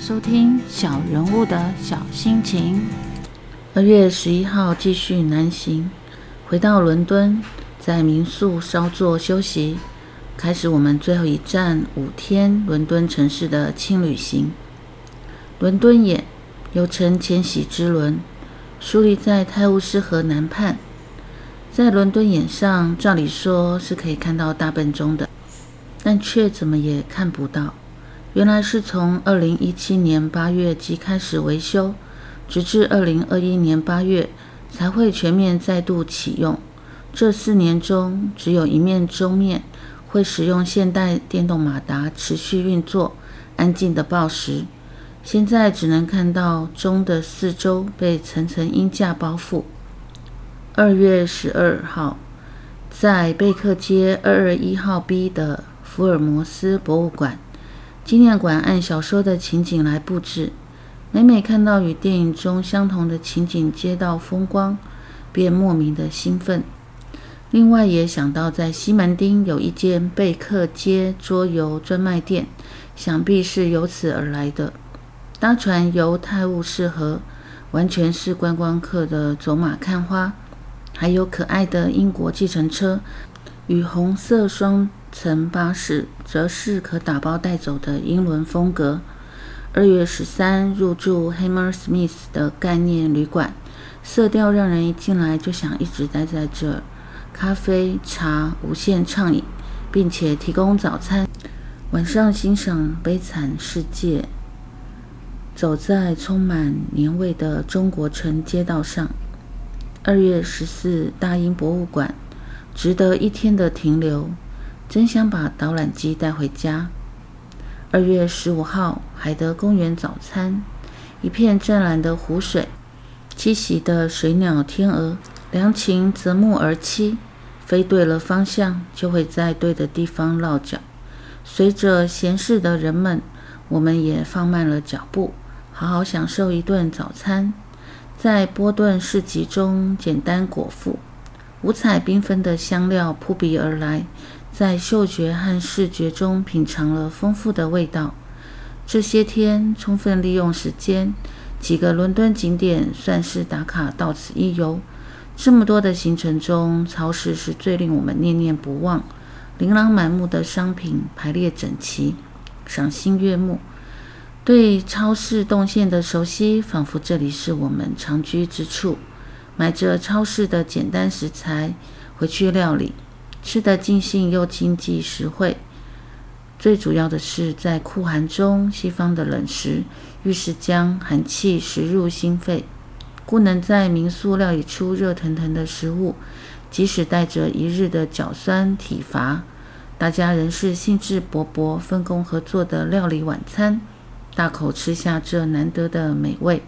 收听《小人物的小心情》。二月十一号继续南行，回到伦敦，在民宿稍作休息，开始我们最后一站五天伦敦城市的轻旅行。伦敦眼又称千禧之轮，树立在泰晤士河南畔。在伦敦眼上，照理说是可以看到大笨钟的，但却怎么也看不到。原来是从二零一七年八月即开始维修，直至二零二一年八月才会全面再度启用。这四年中，只有一面钟面会使用现代电动马达持续运作，安静的报时。现在只能看到钟的四周被层层鹰架包覆。二月十二号，在贝克街二二一号 B 的福尔摩斯博物馆。纪念馆按小说的情景来布置，每每看到与电影中相同的情景街道风光，便莫名的兴奋。另外也想到在西门町有一间贝克街桌游专卖店，想必是由此而来的。搭船游泰晤士河，完全是观光客的走马看花，还有可爱的英国计程车与红色双。层巴士则是可打包带走的英伦风格。二月十三入住 Hammersmith 的概念旅馆，色调让人一进来就想一直待在这儿。咖啡茶无限畅饮，并且提供早餐。晚上欣赏《悲惨世界》，走在充满年味的中国城街道上。二月十四大英博物馆，值得一天的停留。真想把导览机带回家。二月十五号，海德公园早餐，一片湛蓝的湖水，栖息的水鸟、天鹅，良禽择木而栖，飞对了方向，就会在对的地方落脚。随着闲适的人们，我们也放慢了脚步，好好享受一顿早餐，在波顿市集中简单果腹，五彩缤纷的香料扑鼻而来。在嗅觉和视觉中品尝了丰富的味道。这些天充分利用时间，几个伦敦景点算是打卡到此一游。这么多的行程中，超市是最令我们念念不忘。琳琅满目的商品排列整齐，赏心悦目。对超市动线的熟悉，仿佛这里是我们常居之处。买着超市的简单食材回去料理。吃得尽兴又经济实惠，最主要的是在酷寒中，西方的冷食愈是将寒气食入心肺，故能在民宿料理出热腾腾的食物。即使带着一日的脚酸体乏，大家仍是兴致勃勃，分工合作的料理晚餐，大口吃下这难得的美味。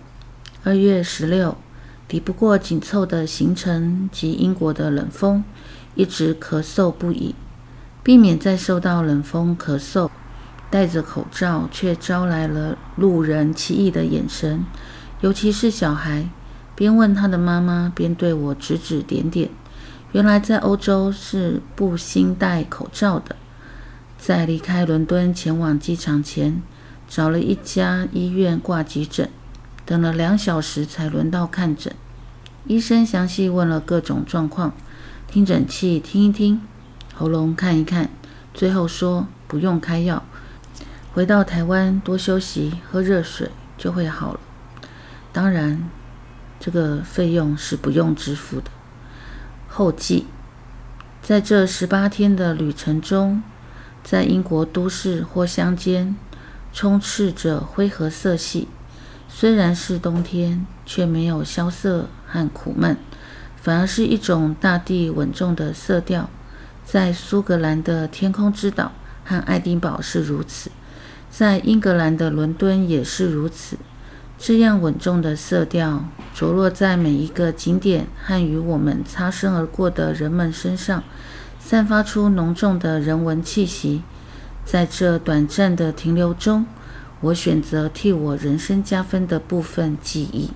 二月十六，抵不过紧凑的行程及英国的冷风。一直咳嗽不已，避免再受到冷风咳嗽，戴着口罩却招来了路人奇异的眼神，尤其是小孩，边问他的妈妈，边对我指指点点。原来在欧洲是不兴戴口罩的。在离开伦敦前往机场前，找了一家医院挂急诊，等了两小时才轮到看诊。医生详细问了各种状况。听诊器听一听，喉咙看一看，最后说不用开药，回到台湾多休息，喝热水就会好了。当然，这个费用是不用支付的。后记，在这十八天的旅程中，在英国都市或乡间，充斥着灰褐色系。虽然是冬天，却没有萧瑟和苦闷。反而是一种大地稳重的色调，在苏格兰的天空之岛和爱丁堡是如此，在英格兰的伦敦也是如此。这样稳重的色调着落在每一个景点和与我们擦身而过的人们身上，散发出浓重的人文气息。在这短暂的停留中，我选择替我人生加分的部分记忆。